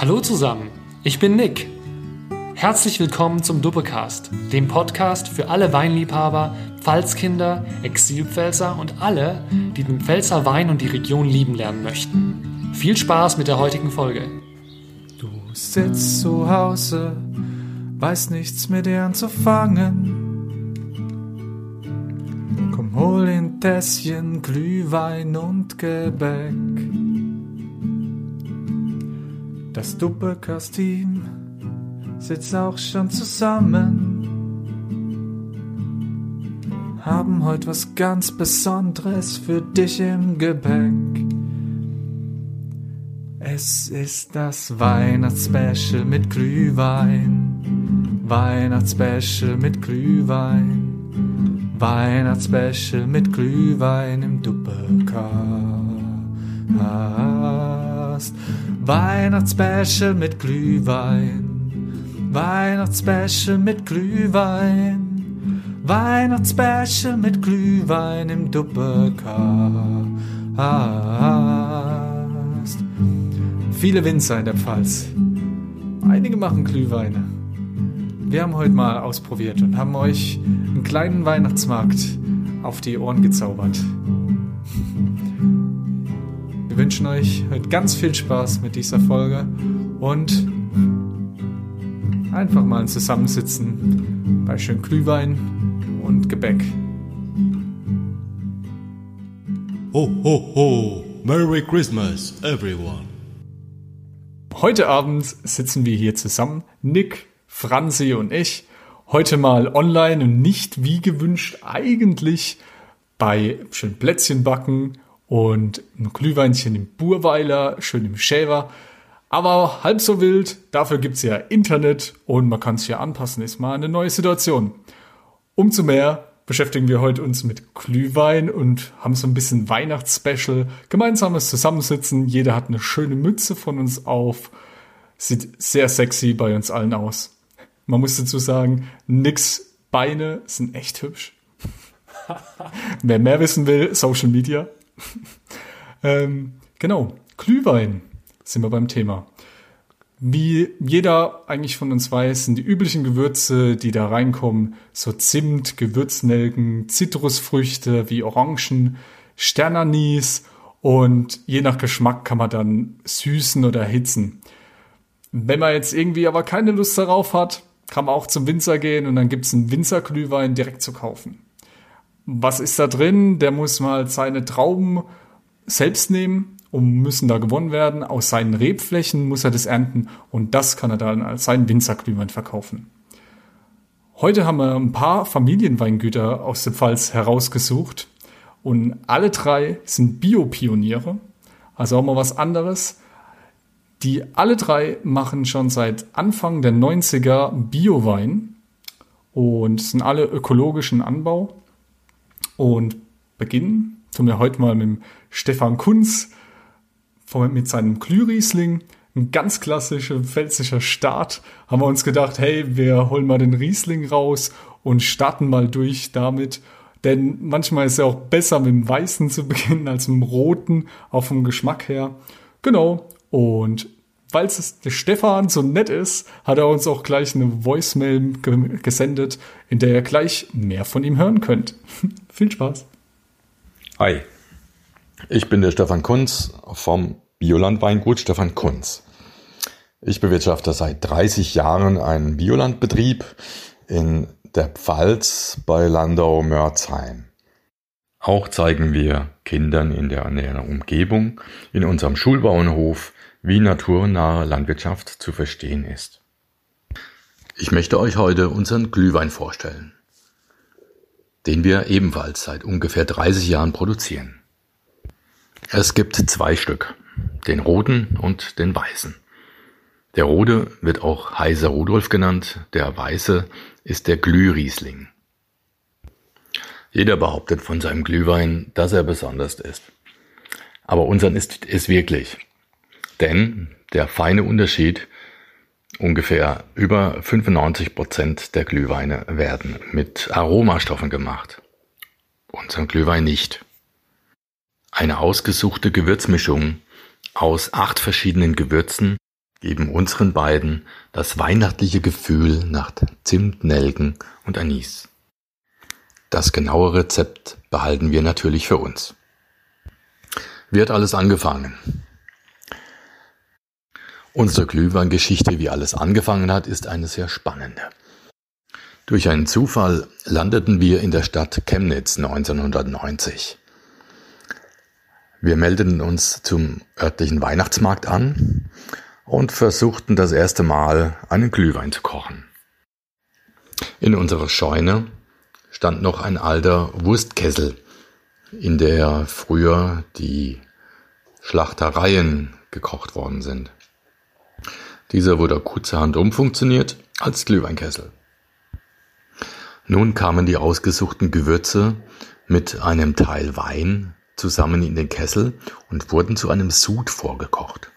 Hallo zusammen, ich bin Nick. Herzlich willkommen zum Duppecast, dem Podcast für alle Weinliebhaber, Pfalzkinder, Exilpfälzer und alle, die den Pfälzer Wein und die Region lieben lernen möchten. Viel Spaß mit der heutigen Folge. Du sitzt zu Hause, weiß nichts mit dir anzufangen. Komm, hol ein Tässchen Glühwein und Gebäck. Das Duppecast-Team sitzt auch schon zusammen. Haben heute was ganz Besonderes für dich im Gepäck. Es ist das Weihnachtsspecial mit Glühwein. Weihnachtsspecial mit Glühwein. Weihnachtsspecial mit Glühwein im Doppelcast. Weihnachtsspecial mit Glühwein. Weihnachtsspecial mit Glühwein. Weihnachtsspecial mit Glühwein im Doppelcast. Viele Winzer in der Pfalz. Einige machen Glühweine. Wir haben heute mal ausprobiert und haben euch einen kleinen Weihnachtsmarkt auf die Ohren gezaubert. Wir wünschen euch heute ganz viel Spaß mit dieser Folge und einfach mal ein Zusammensitzen bei schön Glühwein und Gebäck. Ho, ho, ho! Merry Christmas, everyone! Heute Abend sitzen wir hier zusammen, Nick, Franzi und ich. Heute mal online und nicht wie gewünscht eigentlich bei schön Plätzchen backen und ein Glühweinchen im Burweiler, schön im Schäfer. Aber halb so wild, dafür gibt's ja Internet und man kann sich ja anpassen, ist mal eine neue Situation. Umso mehr beschäftigen wir heute uns mit Glühwein und haben so ein bisschen Weihnachtsspecial, gemeinsames Zusammensitzen. Jeder hat eine schöne Mütze von uns auf. Sieht sehr sexy bei uns allen aus. Man muss dazu sagen, nix Beine sind echt hübsch. Wer mehr wissen will, Social Media. ähm, genau, Glühwein sind wir beim Thema. Wie jeder eigentlich von uns weiß, sind die üblichen Gewürze, die da reinkommen, so Zimt, Gewürznelken, Zitrusfrüchte wie Orangen, Sternanis und je nach Geschmack kann man dann süßen oder erhitzen. Wenn man jetzt irgendwie aber keine Lust darauf hat, kann man auch zum Winzer gehen und dann gibt's einen Winzerglühwein direkt zu kaufen. Was ist da drin? Der muss mal seine Trauben selbst nehmen und müssen da gewonnen werden. Aus seinen Rebflächen muss er das ernten und das kann er dann als seinen Winzerglühwein verkaufen. Heute haben wir ein paar Familienweingüter aus der Pfalz herausgesucht und alle drei sind Biopioniere, also auch mal was anderes. Die alle drei machen schon seit Anfang der 90er Biowein und sind alle ökologischen Anbau und beginnen tun wir heute mal mit Stefan Kunz mit seinem Glühriesling. Ein ganz klassischer pfälzischer Start. Haben wir uns gedacht, hey, wir holen mal den Riesling raus und starten mal durch damit. Denn manchmal ist es ja auch besser mit dem Weißen zu beginnen als mit dem Roten, auch vom Geschmack her. Genau. Und weil es der Stefan so nett ist, hat er uns auch gleich eine Voicemail gesendet, in der ihr gleich mehr von ihm hören könnt. Viel Spaß. Hi, ich bin der Stefan Kunz vom Biolandweingut Stefan Kunz. Ich bewirtschafte seit 30 Jahren einen Biolandbetrieb in der Pfalz bei Landau-Mörzheim. Auch zeigen wir Kindern in der näheren Umgebung in unserem Schulbauernhof, wie naturnahe Landwirtschaft zu verstehen ist. Ich möchte euch heute unseren Glühwein vorstellen, den wir ebenfalls seit ungefähr 30 Jahren produzieren. Es gibt zwei Stück, den roten und den weißen. Der rote wird auch Heiser Rudolf genannt, der weiße ist der Glühriesling. Jeder behauptet von seinem Glühwein, dass er besonders ist. Aber unseren ist es wirklich. Denn der feine Unterschied, ungefähr über 95 Prozent der Glühweine werden mit Aromastoffen gemacht. Unseren Glühwein nicht. Eine ausgesuchte Gewürzmischung aus acht verschiedenen Gewürzen geben unseren beiden das weihnachtliche Gefühl nach Zimt, Nelken und Anis. Das genaue Rezept behalten wir natürlich für uns. Wie hat alles angefangen? Unsere Glühweingeschichte, wie alles angefangen hat, ist eine sehr spannende. Durch einen Zufall landeten wir in der Stadt Chemnitz 1990. Wir meldeten uns zum örtlichen Weihnachtsmarkt an und versuchten das erste Mal einen Glühwein zu kochen. In unserer Scheune stand noch ein alter Wurstkessel, in der früher die Schlachtereien gekocht worden sind. Dieser wurde kurzerhand umfunktioniert als Glühweinkessel. Nun kamen die ausgesuchten Gewürze mit einem Teil Wein zusammen in den Kessel und wurden zu einem Sud vorgekocht.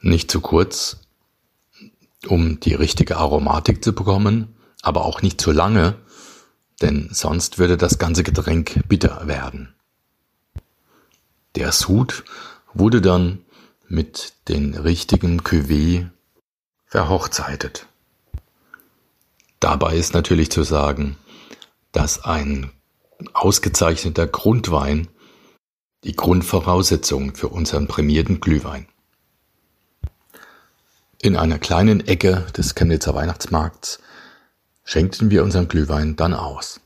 Nicht zu kurz, um die richtige Aromatik zu bekommen, aber auch nicht zu lange, denn sonst würde das ganze Getränk bitter werden. Der Sud wurde dann mit den richtigen Cuvée verhochzeitet. Dabei ist natürlich zu sagen, dass ein ausgezeichneter Grundwein die Grundvoraussetzung für unseren prämierten Glühwein. In einer kleinen Ecke des Chemnitzer Weihnachtsmarkts schenkten wir unseren Glühwein dann aus.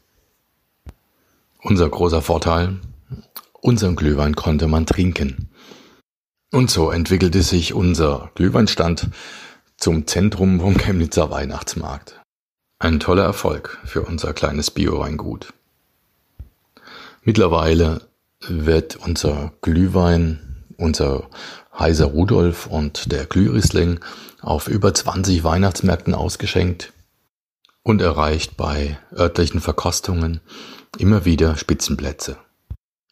Unser großer Vorteil, unseren Glühwein konnte man trinken. Und so entwickelte sich unser Glühweinstand zum Zentrum vom Chemnitzer Weihnachtsmarkt. Ein toller Erfolg für unser kleines Bio-Weingut. Mittlerweile wird unser Glühwein, unser Heiser Rudolf und der Glühriesling auf über 20 Weihnachtsmärkten ausgeschenkt und erreicht bei örtlichen Verkostungen immer wieder Spitzenplätze.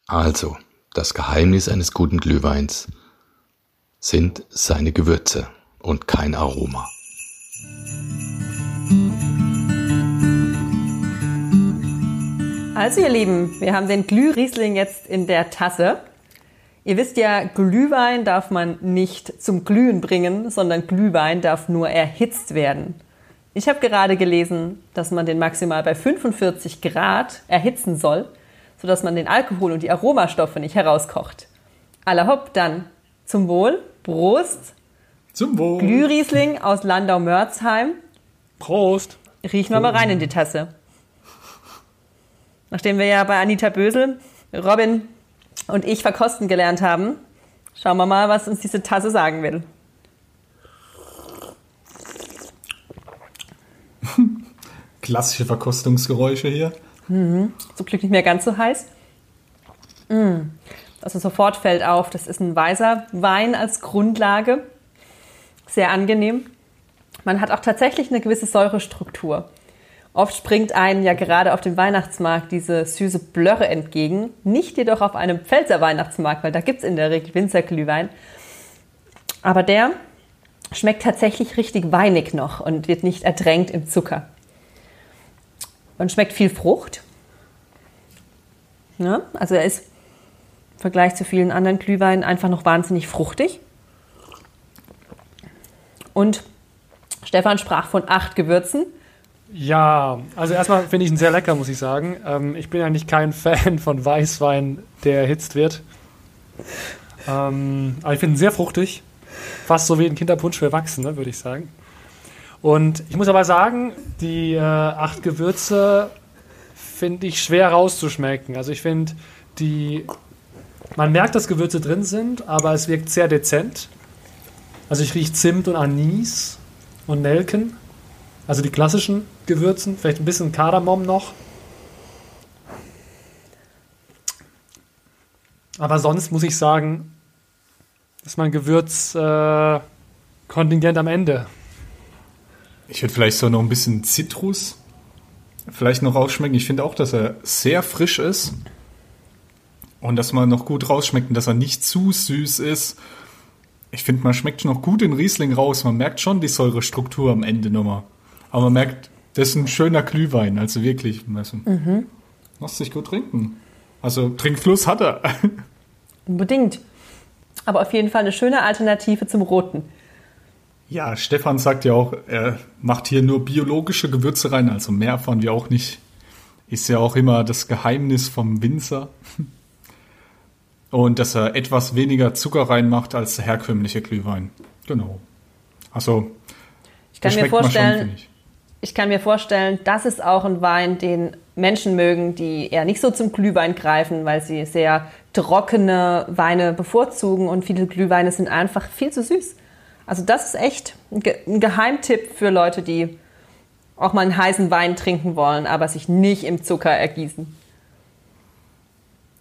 Also, das Geheimnis eines guten Glühweins sind seine Gewürze und kein Aroma. Also ihr Lieben, wir haben den Glühriesling jetzt in der Tasse. Ihr wisst ja, Glühwein darf man nicht zum Glühen bringen, sondern Glühwein darf nur erhitzt werden. Ich habe gerade gelesen, dass man den maximal bei 45 Grad erhitzen soll, sodass man den Alkohol und die Aromastoffe nicht herauskocht. Aller hopp, dann zum Wohl, Prost. Zum Wohl. Glühriesling aus Landau-Mörzheim. Prost! Riechen wir mal rein in die Tasse. Nachdem wir ja bei Anita Bösel, Robin und ich verkosten gelernt haben, schauen wir mal, was uns diese Tasse sagen will. Klassische Verkostungsgeräusche hier. Zum Glück nicht mehr ganz so heiß. Mm. Also sofort fällt auf, das ist ein weißer Wein als Grundlage. Sehr angenehm. Man hat auch tatsächlich eine gewisse Säurestruktur. Oft springt einem ja gerade auf dem Weihnachtsmarkt diese süße Blöre entgegen. Nicht jedoch auf einem Pfälzer Weihnachtsmarkt, weil da gibt es in der Regel Winzerglühwein. Aber der schmeckt tatsächlich richtig weinig noch und wird nicht ertränkt im Zucker. Und schmeckt viel Frucht. Ja, also er ist Vergleich zu vielen anderen Glühweinen einfach noch wahnsinnig fruchtig. Und Stefan sprach von acht Gewürzen. Ja, also erstmal finde ich ihn sehr lecker, muss ich sagen. Ähm, ich bin eigentlich kein Fan von Weißwein, der erhitzt wird. Ähm, aber ich finde ihn sehr fruchtig. Fast so wie ein Kinderpunsch für Erwachsene, würde ich sagen. Und ich muss aber sagen, die äh, acht Gewürze finde ich schwer rauszuschmecken. Also ich finde, die. Man merkt, dass Gewürze drin sind, aber es wirkt sehr dezent. Also ich rieche Zimt und Anis und Nelken. Also die klassischen Gewürzen, vielleicht ein bisschen Kardamom noch. Aber sonst muss ich sagen, ist mein Gewürzkontingent äh, am Ende. Ich würde vielleicht so noch ein bisschen Zitrus vielleicht noch rausschmecken. Ich finde auch, dass er sehr frisch ist und dass man noch gut rausschmeckt und dass er nicht zu süß ist. Ich finde, man schmeckt noch gut den Riesling raus. Man merkt schon die Säurestruktur am Ende nochmal. Aber man merkt, das ist ein schöner Glühwein, also wirklich. Mhm. Lässt sich gut trinken. Also Trinkfluss hat er. Unbedingt. aber auf jeden Fall eine schöne Alternative zum roten. Ja, Stefan sagt ja auch, er macht hier nur biologische Gewürze rein, also mehr erfahren wir auch nicht. Ist ja auch immer das Geheimnis vom Winzer. Und dass er etwas weniger Zucker reinmacht als der herkömmliche Glühwein. Genau. Also, Ich kann mir schon, vorstellen, finde ich. ich kann mir vorstellen, das ist auch ein Wein, den Menschen mögen, die eher nicht so zum Glühwein greifen, weil sie sehr trockene Weine bevorzugen und viele Glühweine sind einfach viel zu süß. Also das ist echt ein Ge- ein Geheimtipp für Leute, die auch mal einen heißen Wein trinken wollen, aber sich nicht im Zucker ergießen.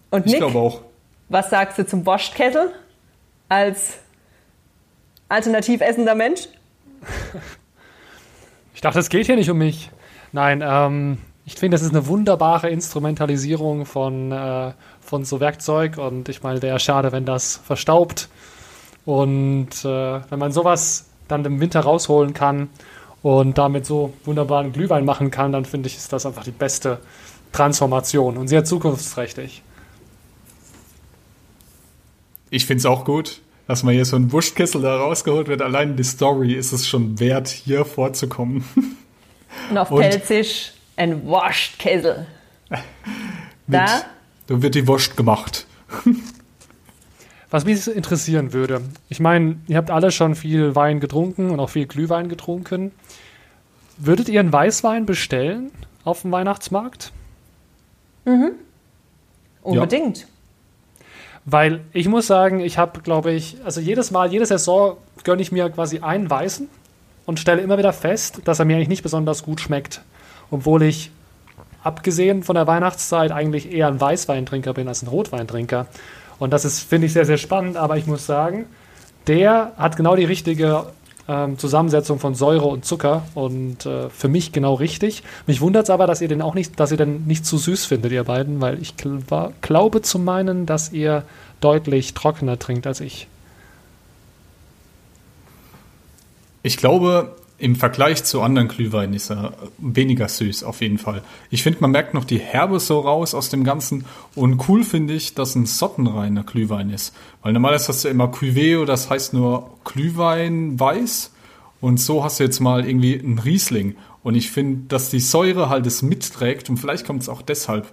Und Ich Nick, glaube auch. Was sagst du zum Wurschtkessel als alternativ essender Mensch? Ich dachte, es geht hier nicht um mich. Nein, ähm, ich finde, das ist eine wunderbare Instrumentalisierung von, äh, von so Werkzeug und ich meine, wäre schade, wenn das verstaubt. Und äh, wenn man sowas dann im Winter rausholen kann und damit so wunderbaren Glühwein machen kann, dann finde ich, ist das einfach die beste Transformation und sehr zukunftsträchtig. Ich finde es auch gut, dass man hier so ein Wurstkessel da rausgeholt wird. Allein die Story ist es schon wert, hier vorzukommen. Und auf Und- Pelzisch ein Wurschtkessel. Da Da wird die Wurst gemacht. Was mich interessieren würde, ich meine, ihr habt alle schon viel Wein getrunken und auch viel Glühwein getrunken. Würdet ihr einen Weißwein bestellen auf dem Weihnachtsmarkt? unbedingt. Weil ich muss sagen, ich habe, glaube ich, also jedes Mal, jede Saison gönne ich mir quasi einen Weißen und stelle immer wieder fest, dass er mir eigentlich nicht besonders gut schmeckt. Obwohl ich, abgesehen von der Weihnachtszeit, eigentlich eher ein Weißweintrinker bin als ein Rotweintrinker. Und das ist, finde ich, sehr, sehr spannend. Aber ich muss sagen, der hat genau die richtige ähm, Zusammensetzung von Säure und Zucker und äh, für mich genau richtig. Mich wundert es aber, dass ihr den auch nicht, dass ihr den nicht zu süß findet, ihr beiden, weil ich war, glaube zu meinen, dass ihr deutlich trockener trinkt als ich. Ich glaube, im Vergleich zu anderen Glühweinen ist er weniger süß, auf jeden Fall. Ich finde, man merkt noch die Herbe so raus aus dem Ganzen. Und cool finde ich, dass ein sottenreiner Glühwein ist. Weil normalerweise hast du immer Cuvée, das heißt nur Glühwein weiß. Und so hast du jetzt mal irgendwie einen Riesling. Und ich finde, dass die Säure halt es mitträgt. Und vielleicht kommt es auch deshalb,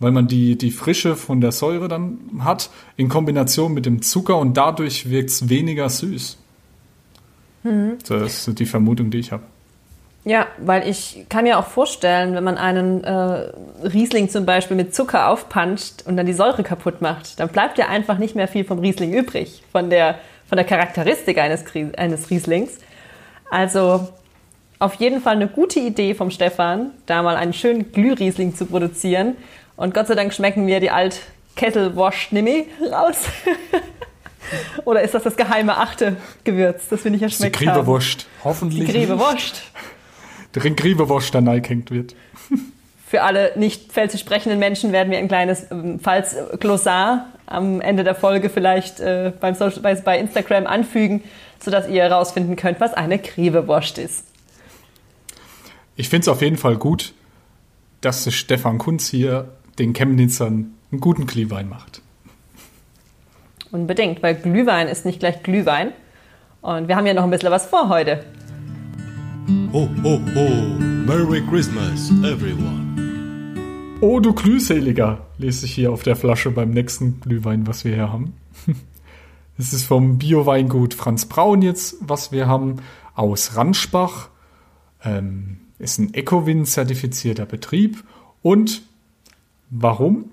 weil man die, die Frische von der Säure dann hat, in Kombination mit dem Zucker. Und dadurch wirkt es weniger süß. So, das ist die Vermutung, die ich habe. Ja, weil ich kann mir auch vorstellen, wenn man einen äh, Riesling zum Beispiel mit Zucker aufpanscht und dann die Säure kaputt macht, dann bleibt ja einfach nicht mehr viel vom Riesling übrig, von der, von der Charakteristik eines, eines Rieslings. Also auf jeden Fall eine gute Idee vom Stefan, da mal einen schönen Glühriesling zu produzieren. Und Gott sei Dank schmecken mir die alt Kesselwurst nimmi raus. Oder ist das das geheime achte Gewürz, das wir nicht die erschmeckt haben? Griebewurst. Hoffentlich. Die Griebewurst. Der Griebewurst, der neigehängt wird. Für alle nicht pfälzisch sprechenden Menschen werden wir ein kleines ähm, Pfalz-Glossar am Ende der Folge vielleicht äh, beim Social, bei, bei Instagram anfügen, sodass ihr herausfinden könnt, was eine Griebewurst ist. Ich finde es auf jeden Fall gut, dass Stefan Kunz hier den Chemnitzern einen guten Glühwein macht. Unbedingt, weil Glühwein ist nicht gleich Glühwein. Und wir haben ja noch ein bisschen was vor heute. Ho, ho, ho! Merry Christmas, everyone! Oh, du Glühseliger, lese ich hier auf der Flasche beim nächsten Glühwein, was wir hier haben. Das ist vom Bio-Weingut Franz Braun jetzt, was wir haben, aus Ranschbach. Ähm, ist ein Ecowin-zertifizierter Betrieb. Und warum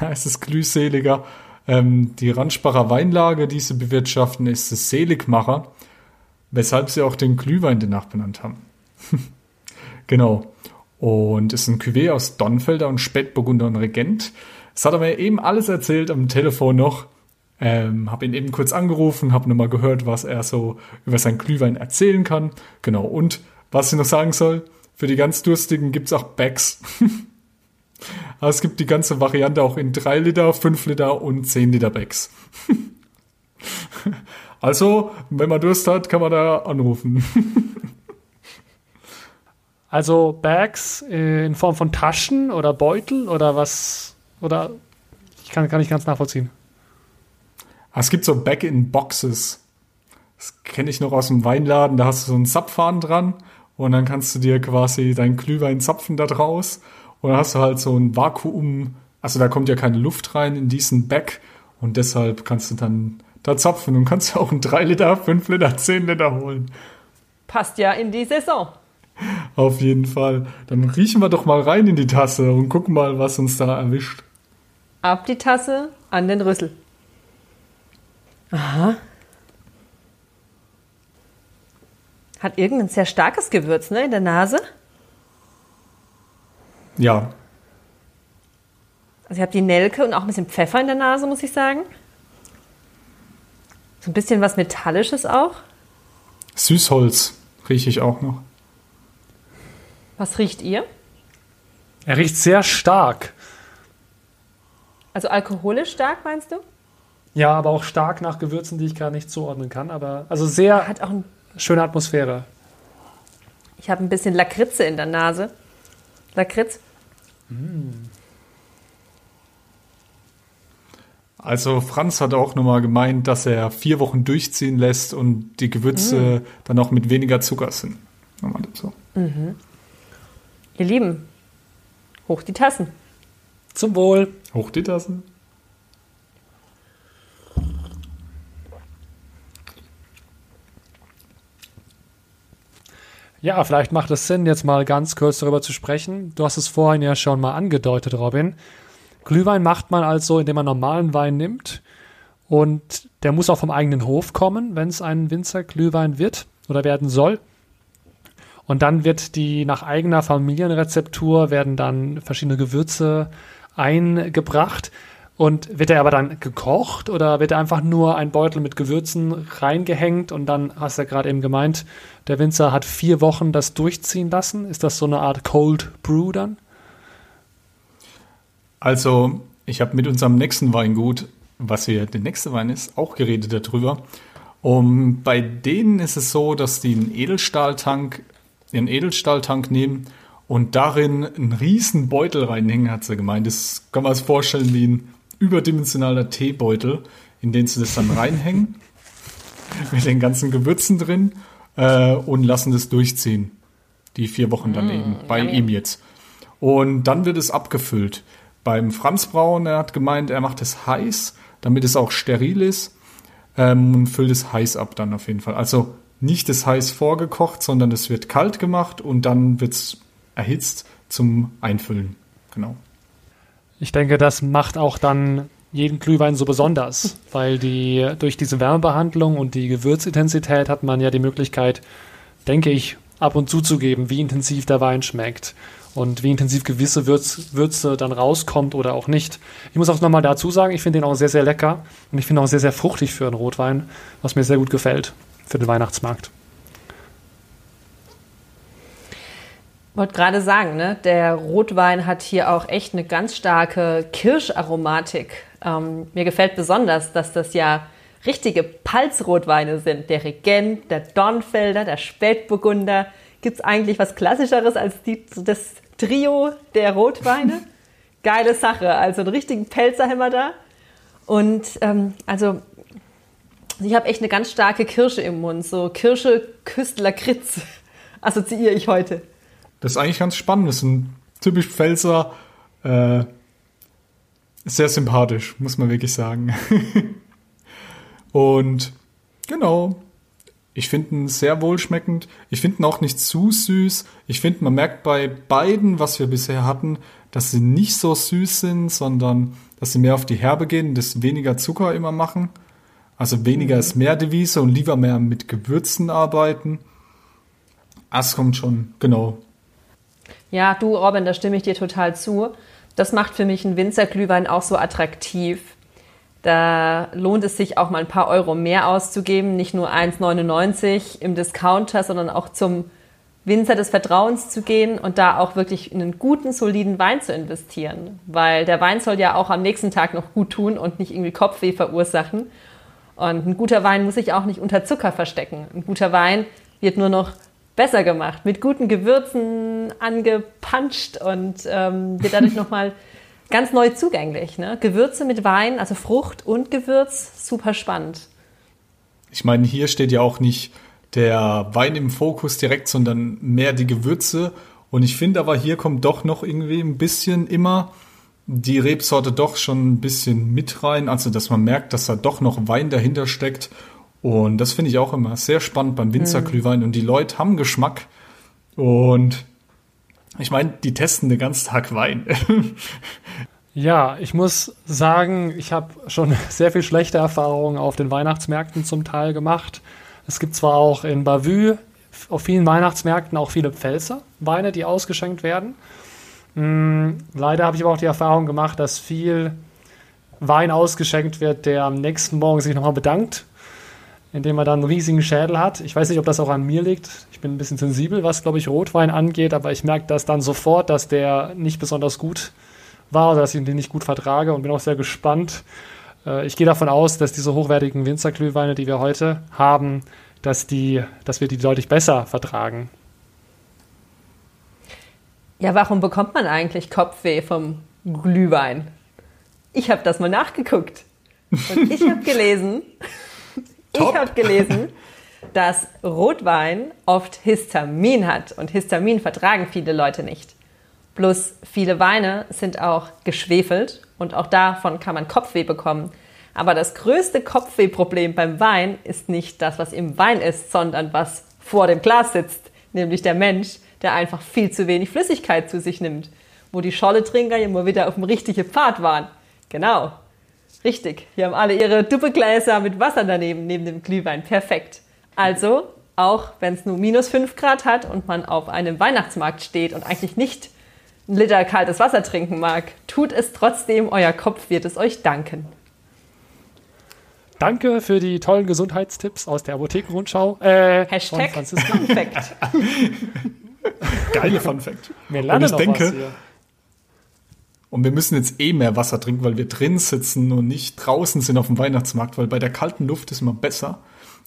heißt es Glühseliger? Ähm, die Ranschbacher Weinlage, die sie bewirtschaften, ist das Seligmacher, weshalb sie auch den Glühwein danach benannt haben. genau. Und ist ein Cuvée aus Donfelder und Spätburgunder und Regent. Das hat er mir eben alles erzählt am Telefon noch. Ähm, habe ihn eben kurz angerufen, habe nochmal gehört, was er so über seinen Glühwein erzählen kann. Genau. Und was ich noch sagen soll, für die ganz Durstigen gibt's auch Bags. Aber es gibt die ganze Variante auch in 3 Liter, 5 Liter und 10 Liter Bags. also, wenn man Durst hat, kann man da anrufen. Also Bags äh, in Form von Taschen oder Beutel oder was? Oder ich kann, kann nicht ganz nachvollziehen. Ah, Es gibt so Back-in-Boxes. Das kenne ich noch aus dem Weinladen. Da hast du so einen Zapfhahn dran und dann kannst du dir quasi deinen Glühwein zapfen da draus. Und dann hast du halt so ein Vakuum. Also da kommt ja keine Luft rein in diesen Back und deshalb kannst du dann da zapfen und kannst auch einen 3 Liter, 5 Liter, 10 Liter holen. Passt ja in die Saison. Auf jeden Fall. Dann riechen wir doch mal rein in die Tasse und gucken mal, was uns da erwischt. Ab die Tasse, an den Rüssel. Aha. Hat irgendein sehr starkes Gewürz, ne, in der Nase. Ja, Also ich habe die Nelke und auch ein bisschen Pfeffer in der Nase, muss ich sagen. So ein bisschen was Metallisches auch. Süßholz rieche ich auch noch. Was riecht ihr? Er riecht sehr stark. Also alkoholisch stark, meinst du? Ja, aber auch stark nach Gewürzen, die ich gar nicht zuordnen kann. Aber also sehr Hat auch ein, schöne Atmosphäre. ich habe ein bisschen Lakritze in der Nase. Lakritz? Also Franz hat auch nochmal gemeint, dass er vier Wochen durchziehen lässt und die Gewürze dann auch mit weniger Zucker sind. Nochmal dazu. Ihr Lieben, hoch die Tassen. Zum Wohl. Hoch die Tasse. Ja, vielleicht macht es Sinn, jetzt mal ganz kurz darüber zu sprechen. Du hast es vorhin ja schon mal angedeutet, Robin. Glühwein macht man also, indem man normalen Wein nimmt und der muss auch vom eigenen Hof kommen, wenn es ein Winzerglühwein wird oder werden soll. Und dann wird die nach eigener Familienrezeptur werden dann verschiedene Gewürze eingebracht. Und wird er aber dann gekocht oder wird er einfach nur ein Beutel mit Gewürzen reingehängt und dann hast du ja gerade eben gemeint, der Winzer hat vier Wochen das durchziehen lassen? Ist das so eine Art Cold Brew dann? Also, ich habe mit unserem nächsten Weingut, was hier der nächste Wein ist, auch geredet darüber. Um, bei denen ist es so, dass die einen Edelstahltank, einen Edelstahltank nehmen und darin einen riesen Beutel reinhängen, hat sie gemeint. Das kann man sich vorstellen wie ein überdimensionaler Teebeutel, in den sie das dann reinhängen, mit den ganzen Gewürzen drin äh, und lassen das durchziehen. Die vier Wochen dann eben, bei ihm jetzt. Und dann wird es abgefüllt. Beim Franz Braun, er hat gemeint, er macht es heiß, damit es auch steril ist ähm, und füllt es heiß ab dann auf jeden Fall. Also nicht das heiß vorgekocht, sondern es wird kalt gemacht und dann wird es erhitzt zum Einfüllen. Genau. Ich denke, das macht auch dann jeden Glühwein so besonders, weil die durch diese Wärmebehandlung und die Gewürzintensität hat man ja die Möglichkeit, denke ich, ab und zu zu geben, wie intensiv der Wein schmeckt und wie intensiv gewisse Würz, Würze dann rauskommt oder auch nicht. Ich muss auch nochmal dazu sagen, ich finde den auch sehr, sehr lecker und ich finde auch sehr, sehr fruchtig für einen Rotwein, was mir sehr gut gefällt für den Weihnachtsmarkt. Wollte gerade sagen, ne, der Rotwein hat hier auch echt eine ganz starke Kirscharomatik. Ähm, mir gefällt besonders, dass das ja richtige Palzrotweine sind. Der Regent, der Dornfelder, der Spätburgunder. Gibt es eigentlich was Klassischeres als die, das Trio der Rotweine? Geile Sache. Also einen richtigen Pelzer haben wir da. Und ähm, also ich habe echt eine ganz starke Kirsche im Mund. So Kirsche, küsst Lakritz assoziiere ich heute. Das ist eigentlich ganz spannend. Das ist ein typisch Pfälzer, äh, sehr sympathisch, muss man wirklich sagen. Und genau, ich finde ihn sehr wohlschmeckend. Ich finde ihn auch nicht zu süß. Ich finde, man merkt bei beiden, was wir bisher hatten, dass sie nicht so süß sind, sondern dass sie mehr auf die Herbe gehen das weniger Zucker immer machen. Also weniger ist mehr Devise und lieber mehr mit Gewürzen arbeiten. Das kommt schon, genau. Ja, du, Robin, da stimme ich dir total zu. Das macht für mich einen Winzerglühwein auch so attraktiv. Da lohnt es sich auch mal ein paar Euro mehr auszugeben, nicht nur 1,99 im Discounter, sondern auch zum Winzer des Vertrauens zu gehen und da auch wirklich in einen guten, soliden Wein zu investieren. Weil der Wein soll ja auch am nächsten Tag noch gut tun und nicht irgendwie Kopfweh verursachen. Und ein guter Wein muss sich auch nicht unter Zucker verstecken. Ein guter Wein wird nur noch besser gemacht, mit guten Gewürzen angepanscht und ähm, wird dadurch nochmal ganz neu zugänglich. Ne? Gewürze mit Wein, also Frucht und Gewürz, super spannend. Ich meine, hier steht ja auch nicht der Wein im Fokus direkt, sondern mehr die Gewürze. Und ich finde aber, hier kommt doch noch irgendwie ein bisschen immer die Rebsorte doch schon ein bisschen mit rein. Also, dass man merkt, dass da doch noch Wein dahinter steckt. Und das finde ich auch immer sehr spannend beim Winzerglühwein. Und die Leute haben Geschmack. Und ich meine, die testen den ganzen Tag Wein. Ja, ich muss sagen, ich habe schon sehr viel schlechte Erfahrungen auf den Weihnachtsmärkten zum Teil gemacht. Es gibt zwar auch in Bavü auf vielen Weihnachtsmärkten auch viele Pfälzer Weine, die ausgeschenkt werden. Hm, leider habe ich aber auch die Erfahrung gemacht, dass viel Wein ausgeschenkt wird, der am nächsten Morgen sich nochmal bedankt, indem er dann einen riesigen Schädel hat. Ich weiß nicht, ob das auch an mir liegt. Ich bin ein bisschen sensibel, was, glaube ich, Rotwein angeht, aber ich merke das dann sofort, dass der nicht besonders gut war oder dass ich den nicht gut vertrage und bin auch sehr gespannt. Äh, ich gehe davon aus, dass diese hochwertigen Winzerglühweine, die wir heute haben, dass, die, dass wir die deutlich besser vertragen. Ja, warum bekommt man eigentlich Kopfweh vom Glühwein? Ich habe das mal nachgeguckt. Und ich habe gelesen, ich habe gelesen, dass Rotwein oft Histamin hat. Und Histamin vertragen viele Leute nicht. Plus viele Weine sind auch geschwefelt und auch davon kann man Kopfweh bekommen. Aber das größte Kopfwehproblem beim Wein ist nicht das, was im Wein ist, sondern was vor dem Glas sitzt, nämlich der Mensch, der einfach viel zu wenig Flüssigkeit zu sich nimmt, wo die Scholle-Trinker immer wieder auf dem richtigen Pfad waren. Genau, richtig. Hier haben alle ihre Duppegläser mit Wasser daneben, neben dem Glühwein. Perfekt. Also, auch wenn es nur minus 5 Grad hat und man auf einem Weihnachtsmarkt steht und eigentlich nicht einen Liter kaltes Wasser trinken mag, tut es trotzdem, euer Kopf wird es euch danken. Danke für die tollen Gesundheitstipps aus der Apothekenrundschau. Äh, Hashtag Fun Fact. Geile Fun Fact. Mir und ich denke, was hier. Und wir müssen jetzt eh mehr Wasser trinken, weil wir drin sitzen und nicht draußen sind auf dem Weihnachtsmarkt, weil bei der kalten Luft ist immer besser.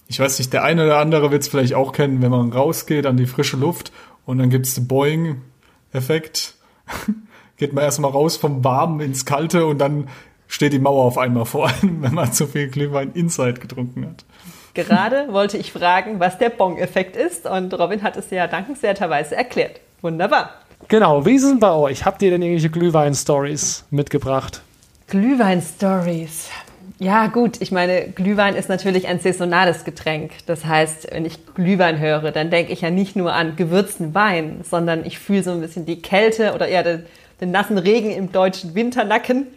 Ich weiß nicht, der eine oder andere wird es vielleicht auch kennen, wenn man rausgeht an die frische Luft und dann gibt's den Boeing-Effekt. Geht man erstmal raus vom Warmen ins Kalte und dann steht die Mauer auf einmal vor einem, wenn man zu viel Glühwein Inside getrunken hat. Gerade wollte ich fragen, was der Bong-Effekt ist und Robin hat es ja dankenswerterweise erklärt. Wunderbar. Genau, wie ist es bei euch? Habt ihr denn irgendwelche Glühwein-Stories mitgebracht? Glühwein-Stories. Ja, gut, ich meine, Glühwein ist natürlich ein saisonales Getränk. Das heißt, wenn ich Glühwein höre, dann denke ich ja nicht nur an gewürzten Wein, sondern ich fühle so ein bisschen die Kälte oder eher den, den nassen Regen im deutschen Winternacken.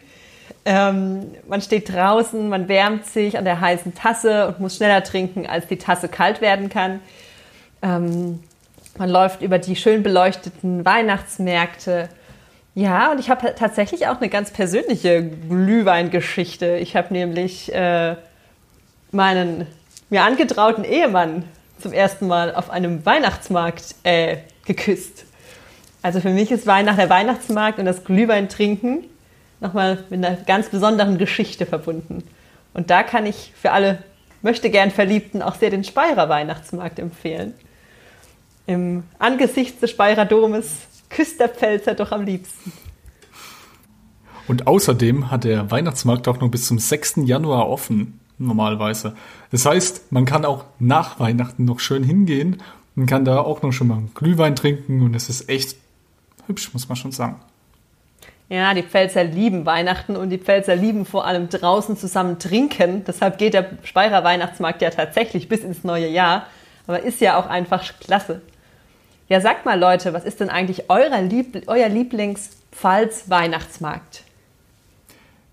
Ähm, man steht draußen, man wärmt sich an der heißen Tasse und muss schneller trinken, als die Tasse kalt werden kann. Ähm, man läuft über die schön beleuchteten Weihnachtsmärkte. Ja, und ich habe tatsächlich auch eine ganz persönliche Glühweingeschichte. Ich habe nämlich äh, meinen mir angetrauten Ehemann zum ersten Mal auf einem Weihnachtsmarkt äh, geküsst. Also für mich ist Weihnacht der Weihnachtsmarkt und das Glühwein trinken nochmal mit einer ganz besonderen Geschichte verbunden. Und da kann ich für alle möchte gern Verliebten auch sehr den Speyerer Weihnachtsmarkt empfehlen. Im Angesicht des Speyerer Domes küsst der Pfälzer doch am liebsten. Und außerdem hat der Weihnachtsmarkt auch noch bis zum 6. Januar offen, normalerweise. Das heißt, man kann auch nach Weihnachten noch schön hingehen und kann da auch noch schon mal einen Glühwein trinken und es ist echt hübsch, muss man schon sagen. Ja, die Pfälzer lieben Weihnachten und die Pfälzer lieben vor allem draußen zusammen trinken. Deshalb geht der Speyerer Weihnachtsmarkt ja tatsächlich bis ins neue Jahr. Aber ist ja auch einfach klasse. Ja, sagt mal Leute, was ist denn eigentlich euer, Lieb euer Lieblings-Pfalz-Weihnachtsmarkt?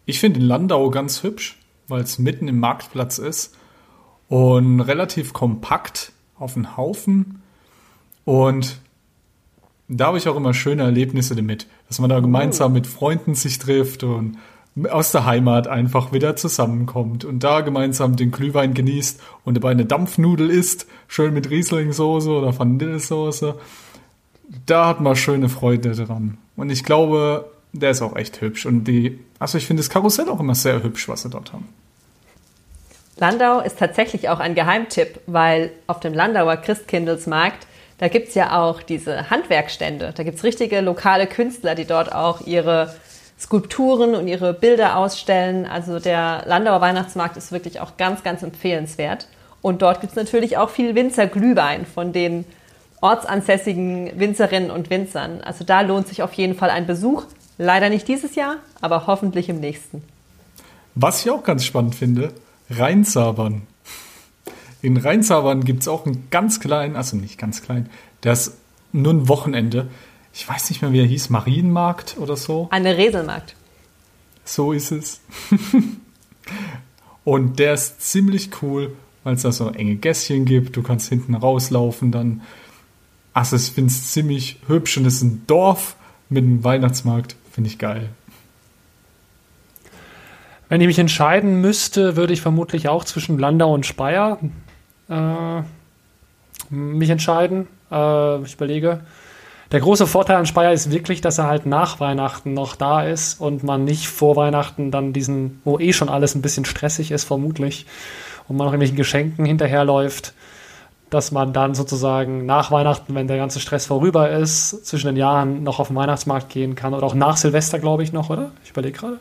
Ich finde den Landau ganz hübsch, weil es mitten im Marktplatz ist und relativ kompakt auf den Haufen. Und da habe ich auch immer schöne Erlebnisse damit, dass man da gemeinsam mit Freunden sich trifft und aus der Heimat einfach wieder zusammenkommt und da gemeinsam den Glühwein genießt und dabei eine Dampfnudel isst, schön mit Rieslingsauce oder Vanillesoße. Da hat man schöne Freude dran. Und ich glaube, der ist auch echt hübsch. Und die, also ich finde das Karussell auch immer sehr hübsch, was sie dort haben. Landau ist tatsächlich auch ein Geheimtipp, weil auf dem Landauer Christkindlesmarkt da gibt es ja auch diese Handwerkstände. Da gibt es richtige lokale Künstler, die dort auch ihre Skulpturen und ihre Bilder ausstellen. Also der Landauer Weihnachtsmarkt ist wirklich auch ganz, ganz empfehlenswert. Und dort gibt es natürlich auch viel Winzerglühwein von den ortsansässigen Winzerinnen und Winzern. Also da lohnt sich auf jeden Fall ein Besuch. Leider nicht dieses Jahr, aber hoffentlich im nächsten. Was ich auch ganz spannend finde, Rheinsabern. In Rheinsabern gibt es auch einen ganz kleinen, also nicht ganz klein, ist nur ein Wochenende. Ich weiß nicht mehr, wie er hieß, Marienmarkt oder so. Eine Reselmarkt. So ist es. Und der ist ziemlich cool, weil es da so enge Gässchen gibt. Du kannst hinten rauslaufen dann. Also ich finde es ziemlich hübsch und es ist ein Dorf mit einem Weihnachtsmarkt. Finde ich geil. Wenn ich mich entscheiden müsste, würde ich vermutlich auch zwischen Landau und Speyer äh, mich entscheiden. Äh, ich überlege. Der große Vorteil an Speyer ist wirklich, dass er halt nach Weihnachten noch da ist und man nicht vor Weihnachten dann diesen, wo eh schon alles ein bisschen stressig ist, vermutlich, und man noch irgendwelchen Geschenken hinterherläuft, dass man dann sozusagen nach Weihnachten, wenn der ganze Stress vorüber ist, zwischen den Jahren noch auf den Weihnachtsmarkt gehen kann oder auch nach Silvester, glaube ich, noch, oder? Ich überlege gerade.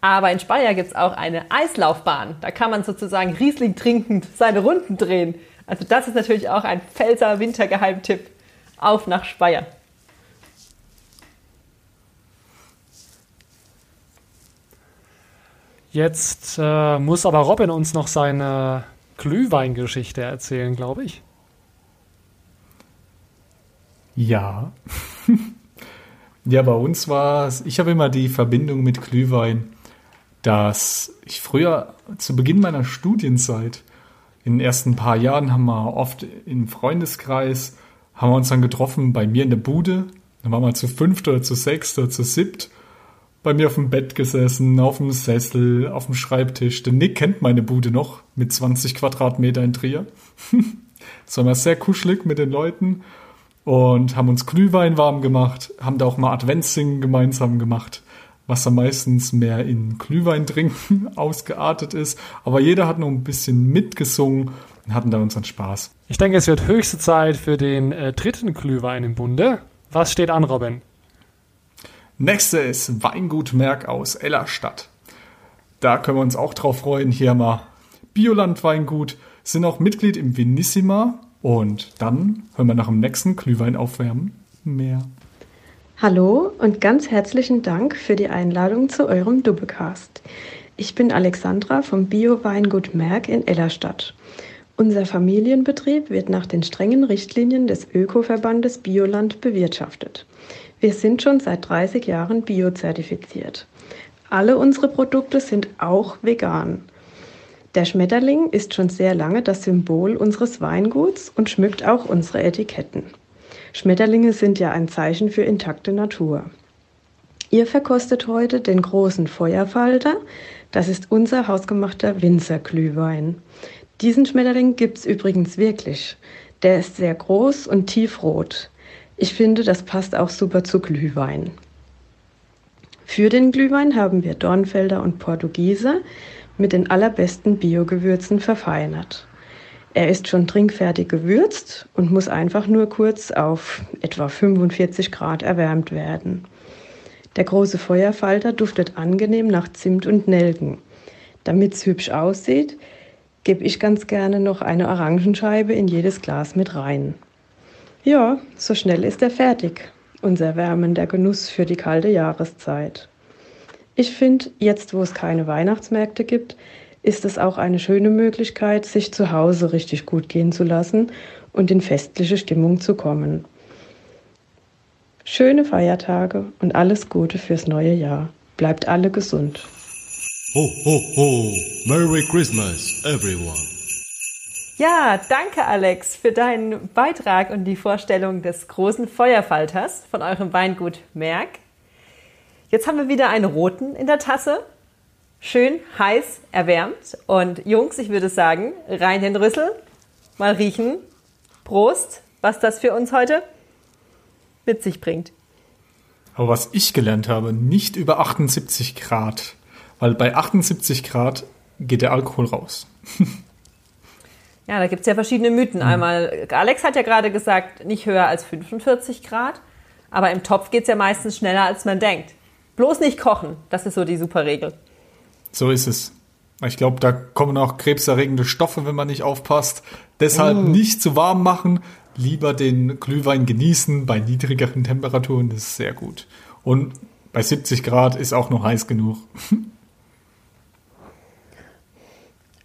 Aber in Speyer gibt es auch eine Eislaufbahn. Da kann man sozusagen Riesling trinkend seine Runden drehen. Also das ist natürlich auch ein Pfälzer Wintergeheimtipp. Auf nach Speyer. Jetzt äh, muss aber Robin uns noch seine Glühweingeschichte erzählen, glaube ich. Ja. ja, bei uns war es, ich habe immer die Verbindung mit Glühwein, dass ich früher zu Beginn meiner Studienzeit, in den ersten paar Jahren haben wir oft im Freundeskreis, haben wir uns dann getroffen bei mir in der Bude. Dann waren wir zu fünft oder zu sechst oder zu siebt bei mir auf dem Bett gesessen, auf dem Sessel, auf dem Schreibtisch. Der Nick kennt meine Bude noch mit 20 Quadratmeter in Trier. Es war immer sehr kuschelig mit den Leuten und haben uns Glühwein warm gemacht, haben da auch mal Adventssingen gemeinsam gemacht, was dann meistens mehr in Glühwein trinken ausgeartet ist. Aber jeder hat noch ein bisschen mitgesungen und hatten da unseren Spaß. Ich denke, es wird höchste Zeit für den äh, dritten Glühwein im Bunde. Was steht an, Robin? Nächste ist Weingut Merck aus Ellerstadt. Da können wir uns auch drauf freuen. Hier mal Bioland Weingut, sind auch Mitglied im Vinissima. Und dann hören wir nach dem nächsten Glühwein aufwärmen mehr. Hallo und ganz herzlichen Dank für die Einladung zu eurem Dubbecast. Ich bin Alexandra vom Bio-Weingut Merck in Ellerstadt. Unser Familienbetrieb wird nach den strengen Richtlinien des Ökoverbandes Bioland bewirtschaftet. Wir sind schon seit 30 Jahren biozertifiziert. Alle unsere Produkte sind auch vegan. Der Schmetterling ist schon sehr lange das Symbol unseres Weinguts und schmückt auch unsere Etiketten. Schmetterlinge sind ja ein Zeichen für intakte Natur. Ihr verkostet heute den großen Feuerfalter. Das ist unser hausgemachter Winzerglühwein. Diesen Schmetterling gibt es übrigens wirklich. Der ist sehr groß und tiefrot. Ich finde, das passt auch super zu Glühwein. Für den Glühwein haben wir Dornfelder und Portugiese mit den allerbesten Biogewürzen verfeinert. Er ist schon trinkfertig gewürzt und muss einfach nur kurz auf etwa 45 Grad erwärmt werden. Der große Feuerfalter duftet angenehm nach Zimt und Nelken. Damit es hübsch aussieht, gebe ich ganz gerne noch eine Orangenscheibe in jedes Glas mit rein. Ja, so schnell ist er fertig. Unser wärmender Genuss für die kalte Jahreszeit. Ich finde, jetzt wo es keine Weihnachtsmärkte gibt, ist es auch eine schöne Möglichkeit, sich zu Hause richtig gut gehen zu lassen und in festliche Stimmung zu kommen. Schöne Feiertage und alles Gute fürs neue Jahr. Bleibt alle gesund. Ho, ho, ho! Merry Christmas, everyone! Ja, danke Alex für deinen Beitrag und die Vorstellung des großen Feuerfalters von eurem Weingut Merck. Jetzt haben wir wieder einen roten in der Tasse. Schön heiß erwärmt. Und Jungs, ich würde sagen, rein den Rüssel, mal riechen. Prost, was das für uns heute mit sich bringt. Aber was ich gelernt habe, nicht über 78 Grad, weil bei 78 Grad geht der Alkohol raus. Ja, da gibt es ja verschiedene Mythen. Mhm. Einmal, Alex hat ja gerade gesagt, nicht höher als 45 Grad, aber im Topf geht es ja meistens schneller, als man denkt. Bloß nicht kochen, das ist so die super Regel. So ist es. Ich glaube, da kommen auch krebserregende Stoffe, wenn man nicht aufpasst. Deshalb nicht zu warm machen, lieber den Glühwein genießen bei niedrigeren Temperaturen, das ist sehr gut. Und bei 70 Grad ist auch noch heiß genug.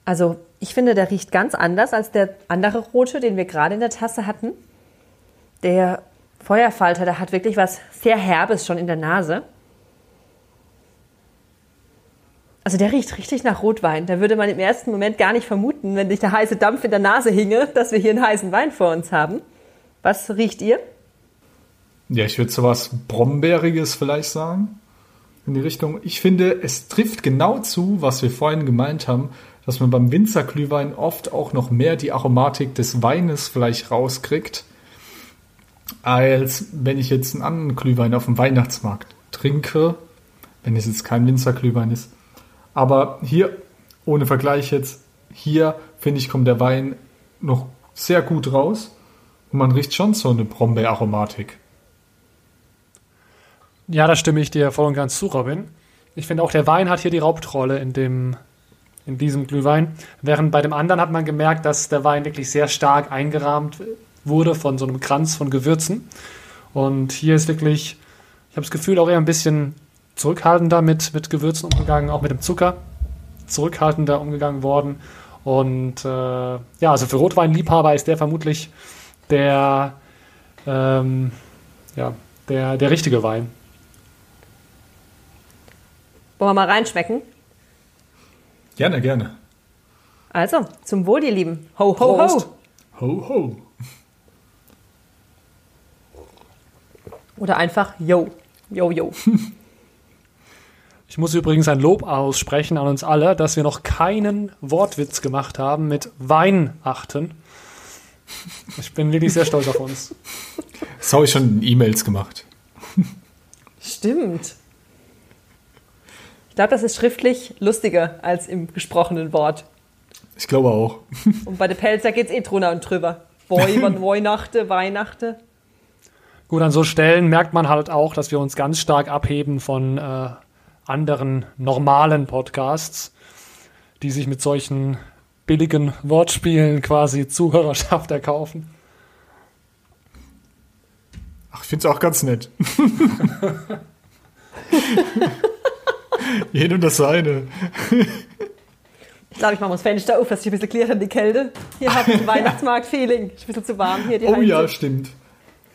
Also ich finde, der riecht ganz anders als der andere rote, den wir gerade in der Tasse hatten. Der Feuerfalter, der hat wirklich was sehr Herbes schon in der Nase. Also der riecht richtig nach Rotwein. Da würde man im ersten Moment gar nicht vermuten, wenn nicht der heiße Dampf in der Nase hinge, dass wir hier einen heißen Wein vor uns haben. Was riecht ihr? Ja, ich würde sowas Brombeeriges vielleicht sagen. In die Richtung. Ich finde, es trifft genau zu, was wir vorhin gemeint haben, dass man beim Winzerglühwein oft auch noch mehr die Aromatik des Weines vielleicht rauskriegt, als wenn ich jetzt einen anderen Glühwein auf dem Weihnachtsmarkt trinke, wenn es jetzt kein Winzerglühwein ist. Aber hier, ohne Vergleich jetzt, hier finde ich, kommt der Wein noch sehr gut raus und man riecht schon so eine Brombeeraromatik. Ja, da stimme ich dir voll und ganz zu, Robin. Ich finde auch, der Wein hat hier die Hauptrolle in, dem, in diesem Glühwein. Während bei dem anderen hat man gemerkt, dass der Wein wirklich sehr stark eingerahmt wurde von so einem Kranz von Gewürzen. Und hier ist wirklich, ich habe das Gefühl, auch eher ein bisschen zurückhaltender mit, mit Gewürzen umgegangen, auch mit dem Zucker zurückhaltender umgegangen worden. Und äh, ja, also für Rotweinliebhaber ist der vermutlich der, ähm, ja, der, der richtige Wein. Wollen wir mal reinschmecken? Gerne, gerne. Also, zum Wohl, ihr Lieben. Ho, ho, Prost. ho. Ho, ho. Oder einfach yo. Yo, yo. Ich muss übrigens ein Lob aussprechen an uns alle, dass wir noch keinen Wortwitz gemacht haben mit Weinachten. Ich bin wirklich sehr stolz auf uns. Das habe ich schon in E-Mails gemacht. Stimmt. Ich glaube, das ist schriftlich lustiger als im gesprochenen Wort. Ich glaube auch. Und bei der Pelzer geht es eh drunter und drüber. Weihnachten, Weihnachten. Gut, an so Stellen merkt man halt auch, dass wir uns ganz stark abheben von äh, anderen normalen Podcasts, die sich mit solchen billigen Wortspielen quasi Zuhörerschaft erkaufen. Ach, ich finde es auch ganz nett. Jedem das seine. Ich glaube, ich mache mal das Fenster auf, dass ich ein bisschen klirren die Kälte. Hier habe ich ein Weihnachtsmarkt-Feeling. Ist ein bisschen zu warm hier. Oh Heizung. ja, stimmt.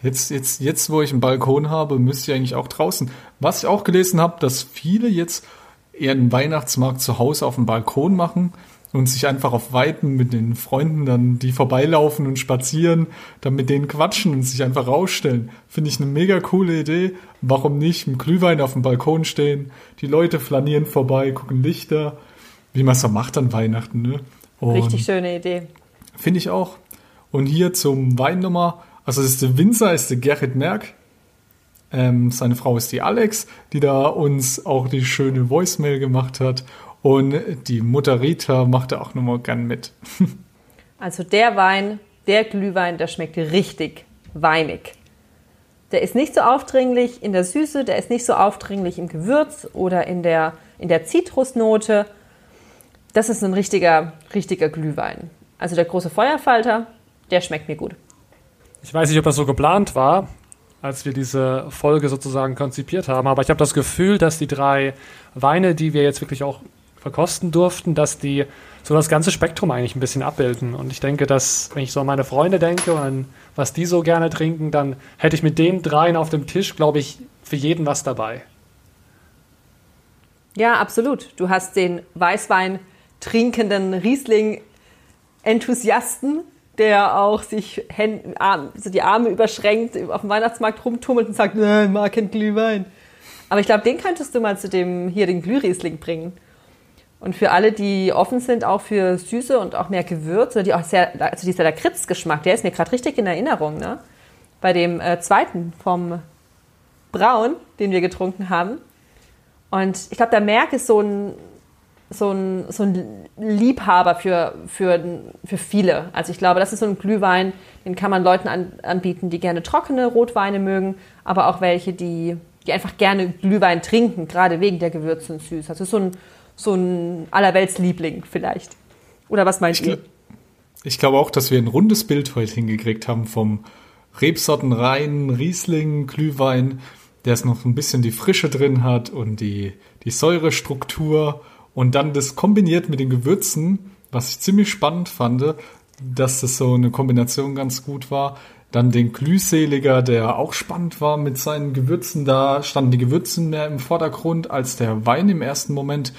Jetzt, jetzt, jetzt, wo ich einen Balkon habe, müsste ich eigentlich auch draußen. Was ich auch gelesen habe, dass viele jetzt eher einen Weihnachtsmarkt zu Hause auf dem Balkon machen und sich einfach auf Weiten mit den Freunden dann, die vorbeilaufen und spazieren, dann mit denen quatschen und sich einfach rausstellen. Finde ich eine mega coole Idee. Warum nicht? Mit Glühwein auf dem Balkon stehen, die Leute flanieren vorbei, gucken Lichter, wie man es so macht an Weihnachten, ne? Und Richtig schöne Idee. Finde ich auch. Und hier zum Weinnummer. Also das ist der Winzer, ist der Gerrit Merck. Ähm, seine Frau ist die Alex, die da uns auch die schöne Voicemail gemacht hat. Und die Mutter Rita macht da auch nochmal gern mit. Also der Wein, der Glühwein, der schmeckt richtig weinig. Der ist nicht so aufdringlich in der Süße, der ist nicht so aufdringlich im Gewürz oder in der, in der Zitrusnote. Das ist ein richtiger, richtiger Glühwein. Also der große Feuerfalter, der schmeckt mir gut. Ich weiß nicht, ob das so geplant war, als wir diese Folge sozusagen konzipiert haben, aber ich habe das Gefühl, dass die drei Weine, die wir jetzt wirklich auch verkosten durften, dass die so das ganze Spektrum eigentlich ein bisschen abbilden. Und ich denke, dass, wenn ich so an meine Freunde denke und an was die so gerne trinken, dann hätte ich mit den dreien auf dem Tisch, glaube ich, für jeden was dabei. Ja, absolut. Du hast den Weißwein trinkenden Riesling-Enthusiasten, der auch sich Hän- Arm- so die Arme überschränkt auf dem Weihnachtsmarkt rumtummelt und sagt, nein, ich mag keinen Glühwein. Aber ich glaube, den könntest du mal zu dem hier den Glühriesling bringen. Und für alle, die offen sind, auch für Süße und auch mehr Gewürz, oder die auch sehr, also dieser Lakritz-Geschmack, der ist mir gerade richtig in Erinnerung, ne? Bei dem äh, zweiten vom Braun, den wir getrunken haben. Und ich glaube, der Merck ist so ein, so ein, so ein Liebhaber für, für, für viele. Also ich glaube, das ist so ein Glühwein, den kann man Leuten an, anbieten, die gerne trockene Rotweine mögen, aber auch welche, die die einfach gerne Glühwein trinken, gerade wegen der Gewürze und Süß. Also so ein, so ein Allerweltsliebling vielleicht. Oder was ihr? gl- ich glaube auch, dass wir ein rundes Bild heute hingekriegt haben vom Rebsorten rein, Riesling, Glühwein, der es noch ein bisschen die Frische drin hat und die, die Säurestruktur und dann das kombiniert mit den Gewürzen, was ich ziemlich spannend fand, dass das so eine Kombination ganz gut war. Dann den Glühseliger, der auch spannend war mit seinen Gewürzen. Da standen die Gewürze mehr im Vordergrund als der Wein im ersten Moment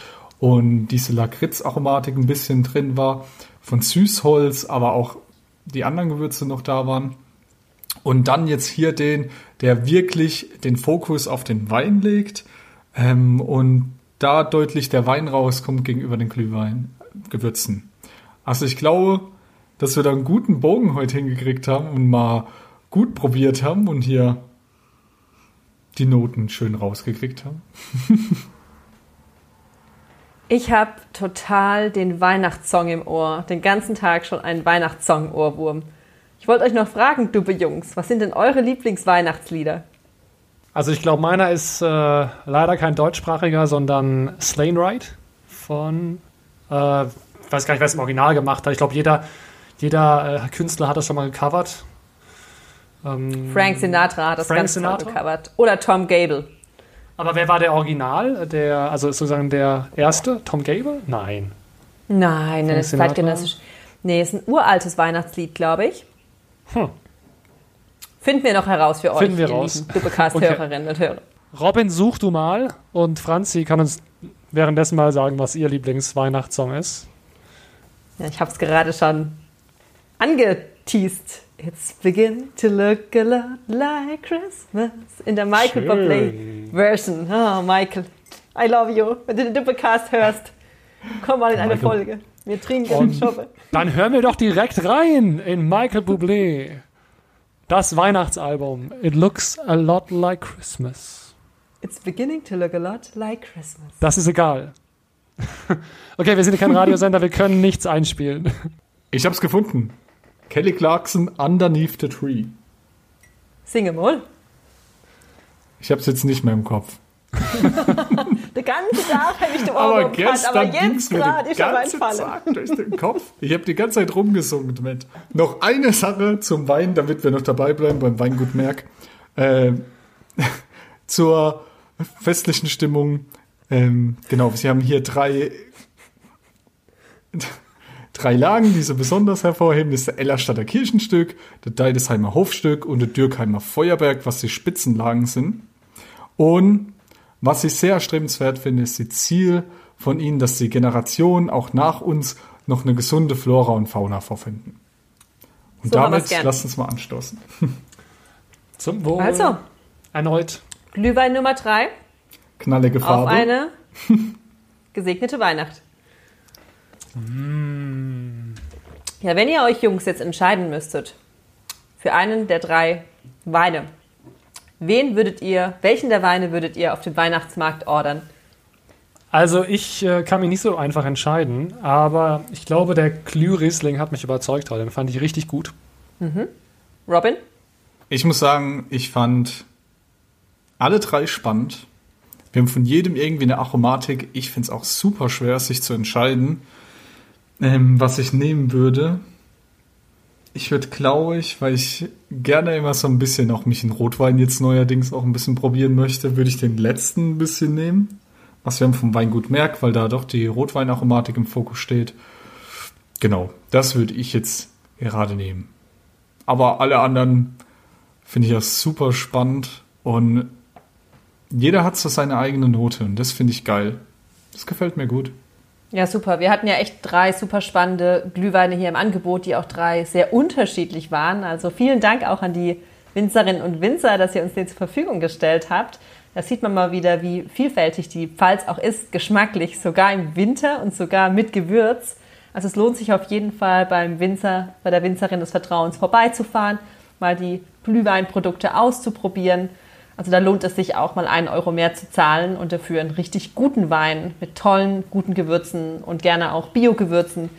und diese Lakritzaromatik ein bisschen drin war von Süßholz, aber auch die anderen Gewürze noch da waren. Und dann jetzt hier den, der wirklich den Fokus auf den Wein legt ähm, und da deutlich der Wein rauskommt gegenüber den Glühwein, Gewürzen. Also ich glaube, dass wir da einen guten Bogen heute hingekriegt haben und mal gut probiert haben und hier die Noten schön rausgekriegt haben. Ich habe total den Weihnachtssong im Ohr. Den ganzen Tag schon einen Weihnachtssong-Ohrwurm. Ich wollte euch noch fragen, duppe Jungs, was sind denn eure Lieblingsweihnachtslieder? Also ich glaube, meiner ist äh, leider kein deutschsprachiger, sondern Slain Ride von, äh, weiß gar nicht, wer es im Original gemacht hat. Ich glaube, jeder, jeder äh, Künstler hat das schon mal gecovert. Ähm, Frank Sinatra hat das Frank ganz Sinatra? toll gecovert. Oder Tom Gable. Aber wer war der Original? Der, also sozusagen der erste? Tom Gable? Nein. Nein, das ist zeitgenössisch. Nee, ist ein uraltes Weihnachtslied, glaube ich. Hm. Finden wir noch heraus für euch, Finden wir raus. lieben Duppecast-Hörerinnen und Hörer. Robin, such du mal und Franzi kann uns währenddessen mal sagen, was ihr Lieblingsweihnachtssong ist. Ja, ich habe es gerade schon angeteased. It's begin to look a lot like Christmas. In der Michael. Bublé Version. Oh, Michael, I love you. Wenn du den Duppecast hörst, komm mal in eine Michael. Folge. Wir trinken Und- shoppen. Dann hören wir doch direkt rein in Michael Bublé. Das Weihnachtsalbum. It looks a lot like Christmas. It's beginning to look a lot like Christmas. Das ist egal. Okay, wir sind kein Radiosender, wir können nichts einspielen. Ich habe es gefunden. Kelly Clarkson, Underneath the Tree. Singe mal. Ich habe es jetzt nicht mehr im Kopf. Den ganzen Tag habe ich den Aber gehabt, aber gestern ging's jetzt gerade ist er. Tag durch den Kopf. Ich habe die ganze Zeit rumgesungen mit. Noch eine Sache zum Wein, damit wir noch dabei bleiben beim Weingut Merck. Äh, zur festlichen Stimmung. Ähm, genau, Sie haben hier drei, drei Lagen, die sie besonders hervorheben. Das ist der Ellerstadter Kirchenstück, der Deidesheimer Hofstück und der Dürkheimer Feuerberg, was die Spitzenlagen sind. Und was ich sehr erstrebenswert finde, ist das Ziel von ihnen, dass die Generationen auch nach uns noch eine gesunde Flora und Fauna vorfinden. Und So damit lasst uns mal anstoßen. Zum Wohl. Also, Erneut. Glühwein Nummer drei Knallige auf Farbe. eine gesegnete Weihnacht. Ja, wenn ihr euch Jungs jetzt entscheiden müsstet für einen der drei Weine, wen würdet ihr, welchen der Weine würdet ihr auf dem Weihnachtsmarkt ordern? Also ich äh, kann mich nicht so einfach entscheiden, aber ich glaube, der Glüh-Riesling hat mich überzeugt heute. Den fand ich richtig gut. Robin? Ich muss sagen, ich fand alle drei spannend. Wir haben von jedem irgendwie eine Aromatik. Ich finde es auch super schwer, sich zu entscheiden, ähm, was ich nehmen würde. Ich würde, glaube ich, weil ich gerne immer so ein bisschen auch mich in Rotwein jetzt neuerdings auch ein bisschen probieren möchte, würde ich den letzten ein bisschen nehmen. Was wir haben vom Weingut Merck, weil da doch die Rotweinaromatik im Fokus steht. Genau, das würde ich jetzt gerade nehmen. Aber alle anderen finde ich das super spannend und jeder hat so seine eigene Note und das finde ich geil. Das gefällt mir gut. Ja, super. Wir hatten ja echt drei super spannende Glühweine hier im Angebot, die auch drei sehr unterschiedlich waren. Also vielen Dank auch an die Winzerinnen und Winzer, dass ihr uns den zur Verfügung gestellt habt. Da sieht man mal wieder, wie vielfältig die Pfalz auch ist, geschmacklich, sogar im Winter und sogar mit Gewürz. Also es lohnt sich auf jeden Fall beim Winzer, bei der Winzerin des Vertrauens vorbeizufahren, mal die Glühweinprodukte auszuprobieren. Also da lohnt es sich auch mal einen Euro mehr zu zahlen und dafür einen richtig guten Wein mit tollen, guten Gewürzen und gerne auch Bio-Gewürzen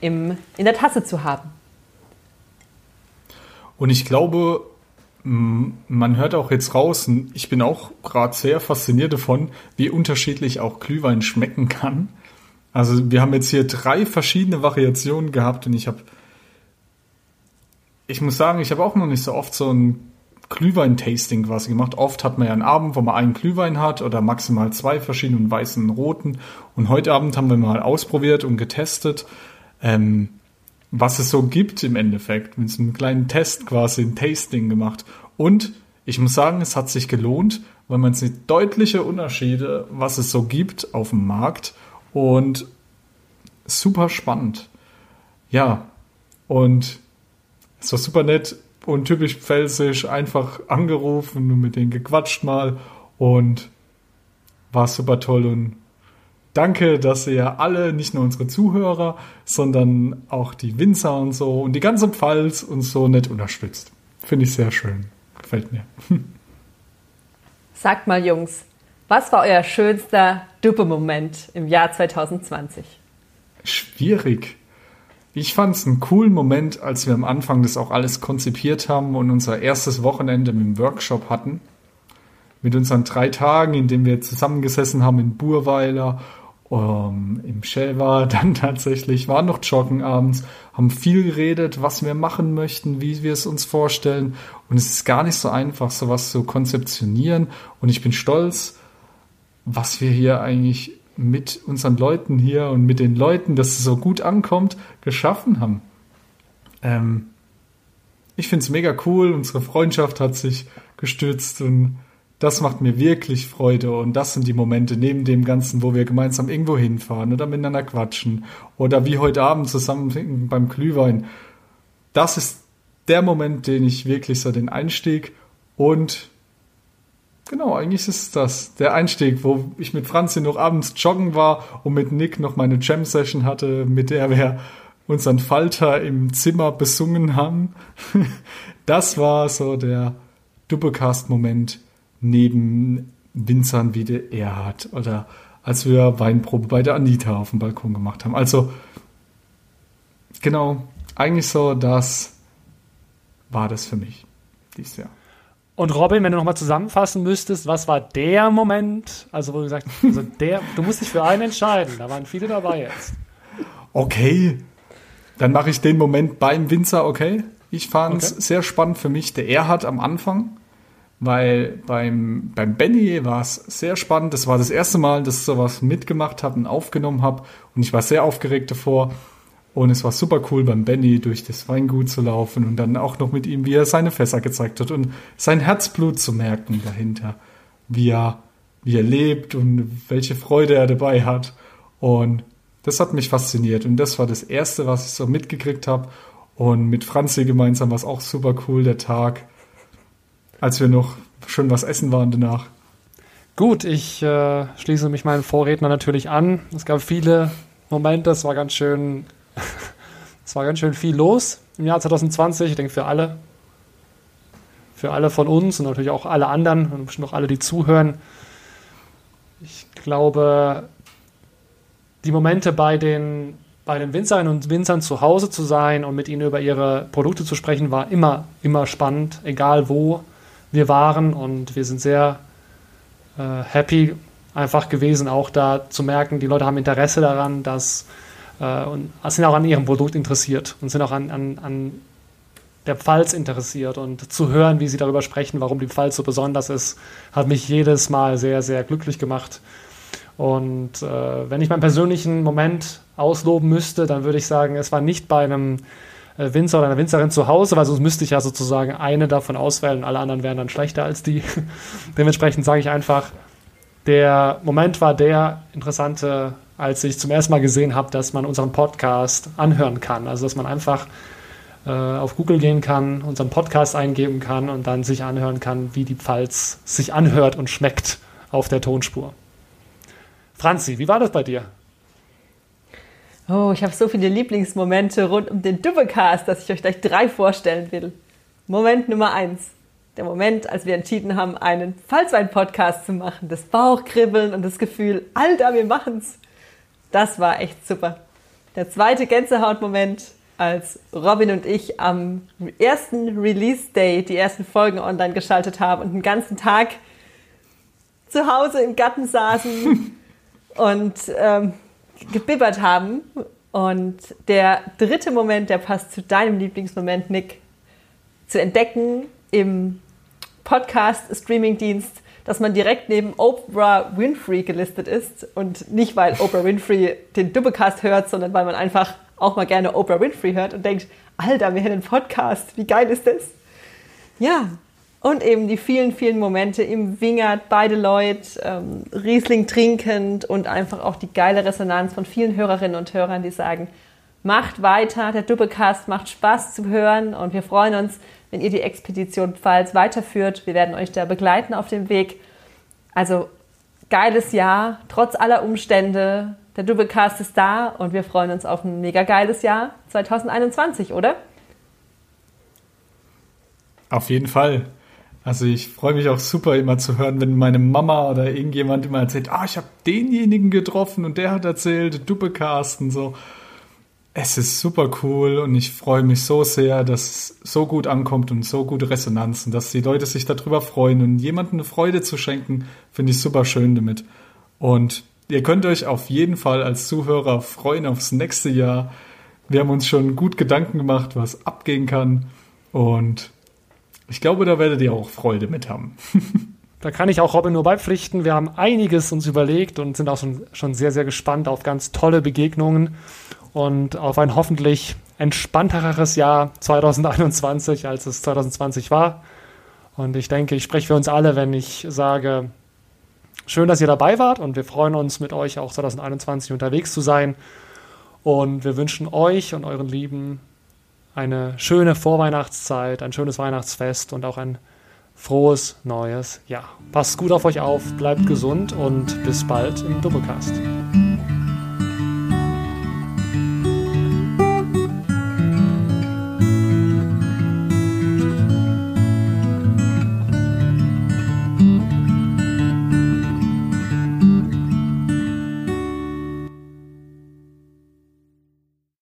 in der Tasse zu haben. Und ich glaube, man hört auch jetzt raus, ich bin auch gerade sehr fasziniert davon, wie unterschiedlich auch Glühwein schmecken kann. Also wir haben jetzt hier drei verschiedene Variationen gehabt und ich habe, ich muss sagen, ich habe auch noch nicht so oft so ein Glühwein-Tasting quasi gemacht. Oft hat man ja einen Abend, wo man einen Glühwein hat oder maximal zwei verschiedenen weißen roten. Und heute Abend haben wir mal ausprobiert und getestet, ähm, was es so gibt im Endeffekt. Mit so einem kleinen Test quasi ein Tasting gemacht. Und ich muss sagen, es hat sich gelohnt, weil man sieht deutliche Unterschiede, was es so gibt auf dem Markt. Und super spannend. Ja, und es war super nett und typisch pfälzisch einfach angerufen und mit denen gequatscht mal und war super toll und danke, dass ihr alle, nicht nur unsere Zuhörer, sondern auch die Winzer und so und die ganze Pfalz uns so nett unterstützt. Finde ich sehr schön. Gefällt mir. Sagt mal, Jungs, was war euer schönster Duppe-Moment im Jahr 2020? Schwierig. Ich fand es einen coolen Moment, als wir am Anfang das auch alles konzipiert haben und unser erstes Wochenende mit dem Workshop hatten. Mit unseren drei Tagen, in denen wir zusammengesessen haben in Burweiler, ähm, im Schelwa, dann tatsächlich, waren noch joggen abends, haben viel geredet, was wir machen möchten, wie wir es uns vorstellen. Und es ist gar nicht so einfach, sowas zu konzeptionieren. Und ich bin stolz, was wir hier eigentlich mit unseren Leuten hier und mit den Leuten, dass es so gut ankommt, geschaffen haben. Ähm, ich finde es mega cool. Unsere Freundschaft hat sich gestützt und das macht mir wirklich Freude. Und das sind die Momente neben dem Ganzen, wo wir gemeinsam irgendwo hinfahren oder miteinander quatschen oder wie heute Abend zusammen beim Glühwein. Das ist der Moment, den ich wirklich so den Einstieg und Genau, eigentlich ist das der Einstieg, wo ich mit Franzi noch abends joggen war und mit Nick noch meine Jam-Session hatte, mit der wir unseren Falter im Zimmer besungen haben. Das war so der Doublecast-Moment neben Winzern wie der Erhard oder als wir Weinprobe bei der Anita auf dem Balkon gemacht haben. Also genau, eigentlich so das war das für mich dieses Jahr. Und Robin, wenn du nochmal zusammenfassen müsstest, was war der Moment, also wo du gesagt also der, du musst dich für einen entscheiden, da waren viele dabei jetzt. Okay, dann mache ich den Moment beim Winzer, okay? Ich fand es Okay. sehr spannend für mich, der Erhard am Anfang, weil beim, beim Benny war es sehr spannend. Das war das erste Mal, dass ich sowas mitgemacht habe und aufgenommen habe und ich war sehr aufgeregt davor. Und es war super cool, beim Benny durch das Weingut zu laufen und dann auch noch mit ihm, wie er seine Fässer gezeigt hat und sein Herzblut zu merken dahinter, wie er, wie er lebt und welche Freude er dabei hat. Und das hat mich fasziniert und das war das Erste, was ich so mitgekriegt habe. Und mit Franzi gemeinsam war es auch super cool, der Tag, als wir noch schön was essen waren danach. Gut, ich äh, schließe mich meinen Vorredner natürlich an. Es gab viele Momente, es war ganz schön, es war ganz schön viel los im Jahr 2020. Ich denke für alle, für alle von uns und natürlich auch alle anderen und bestimmt auch alle, die zuhören. Ich glaube, die Momente bei den, bei den Winzerinnen und Winzern zu Hause zu sein und mit ihnen über ihre Produkte zu sprechen, war immer, immer spannend, egal wo wir waren. Und wir sind sehr äh, happy einfach gewesen, auch da zu merken, die Leute haben Interesse daran, dass äh, und sind auch an ihrem Produkt interessiert und sind auch an, an, an der Pfalz interessiert und zu hören, wie sie darüber sprechen, warum die Pfalz so besonders ist, hat mich jedes Mal sehr, sehr glücklich gemacht. Und äh, wenn ich meinen persönlichen Moment ausloben müsste, dann würde ich sagen, es war nicht bei einem äh, Winzer oder einer Winzerin zu Hause, weil sonst müsste ich ja sozusagen eine davon auswählen und alle anderen wären dann schlechter als die. Dementsprechend sage ich einfach, der Moment war der interessante, als ich zum ersten Mal gesehen habe, dass man unseren Podcast anhören kann. Also dass man einfach äh, auf Google gehen kann, unseren Podcast eingeben kann und dann sich anhören kann, wie die Pfalz sich anhört und schmeckt auf der Tonspur. Franzi, wie war das bei dir? Oh, ich habe so viele Lieblingsmomente rund um den Doublecast, dass ich euch gleich drei vorstellen will. Moment Nummer eins. Der Moment, als wir entschieden haben, einen Pfalzwein-Podcast zu machen. Das Bauchkribbeln und das Gefühl, Alter, wir machen's. Das war echt super. Der zweite Gänsehautmoment, als Robin und ich am ersten Release Day die ersten Folgen online geschaltet haben und den ganzen Tag zu Hause im Garten saßen und ähm, gebibbert haben. Und der dritte Moment, der passt zu deinem Lieblingsmoment, Nick, zu entdecken im Podcast-Streaming-Dienst, dass man direkt neben Oprah Winfrey gelistet ist. Und nicht, weil Oprah Winfrey den Doublecast hört, sondern weil man einfach auch mal gerne Oprah Winfrey hört und denkt, Alter, wir haben einen Podcast, wie geil ist das? Ja, und eben die vielen, vielen Momente im Wingert bei Deloitte, ähm, Riesling trinkend und einfach auch die geile Resonanz von vielen Hörerinnen und Hörern, die sagen, macht weiter, der Doppelcast macht Spaß zu hören und wir freuen uns, wenn ihr die Expedition Pfalz weiterführt. Wir werden euch da begleiten auf dem Weg. Also geiles Jahr, trotz aller Umstände. Der Doublecast ist da und wir freuen uns auf ein mega geiles Jahr 2021, oder? Auf jeden Fall. Also ich freue mich auch super immer zu hören, wenn meine Mama oder irgendjemand immer erzählt, ah, ich habe denjenigen getroffen und der hat erzählt, Duppecast so. Es ist super cool und ich freue mich so sehr, dass es so gut ankommt und so gute Resonanzen, dass die Leute sich darüber freuen und jemandem eine Freude zu schenken, finde ich super schön damit. Und ihr könnt euch auf jeden Fall als Zuhörer freuen aufs nächste Jahr. Wir haben uns schon gut Gedanken gemacht, was abgehen kann und ich glaube, da werdet ihr auch Freude mit haben. Da kann ich auch Robin nur beipflichten. Wir haben einiges uns überlegt und sind auch schon, schon sehr, sehr gespannt auf ganz tolle Begegnungen und auf ein hoffentlich entspannteres Jahr 2021, als es 2020 war. Und ich denke, ich spreche für uns alle, wenn ich sage, schön, dass ihr dabei wart und wir freuen uns mit euch auch 2021 unterwegs zu sein. Und wir wünschen euch und euren Lieben eine schöne Vorweihnachtszeit, ein schönes Weihnachtsfest und auch ein frohes neues Jahr. Passt gut auf euch auf, bleibt gesund und bis bald im Doppelcast.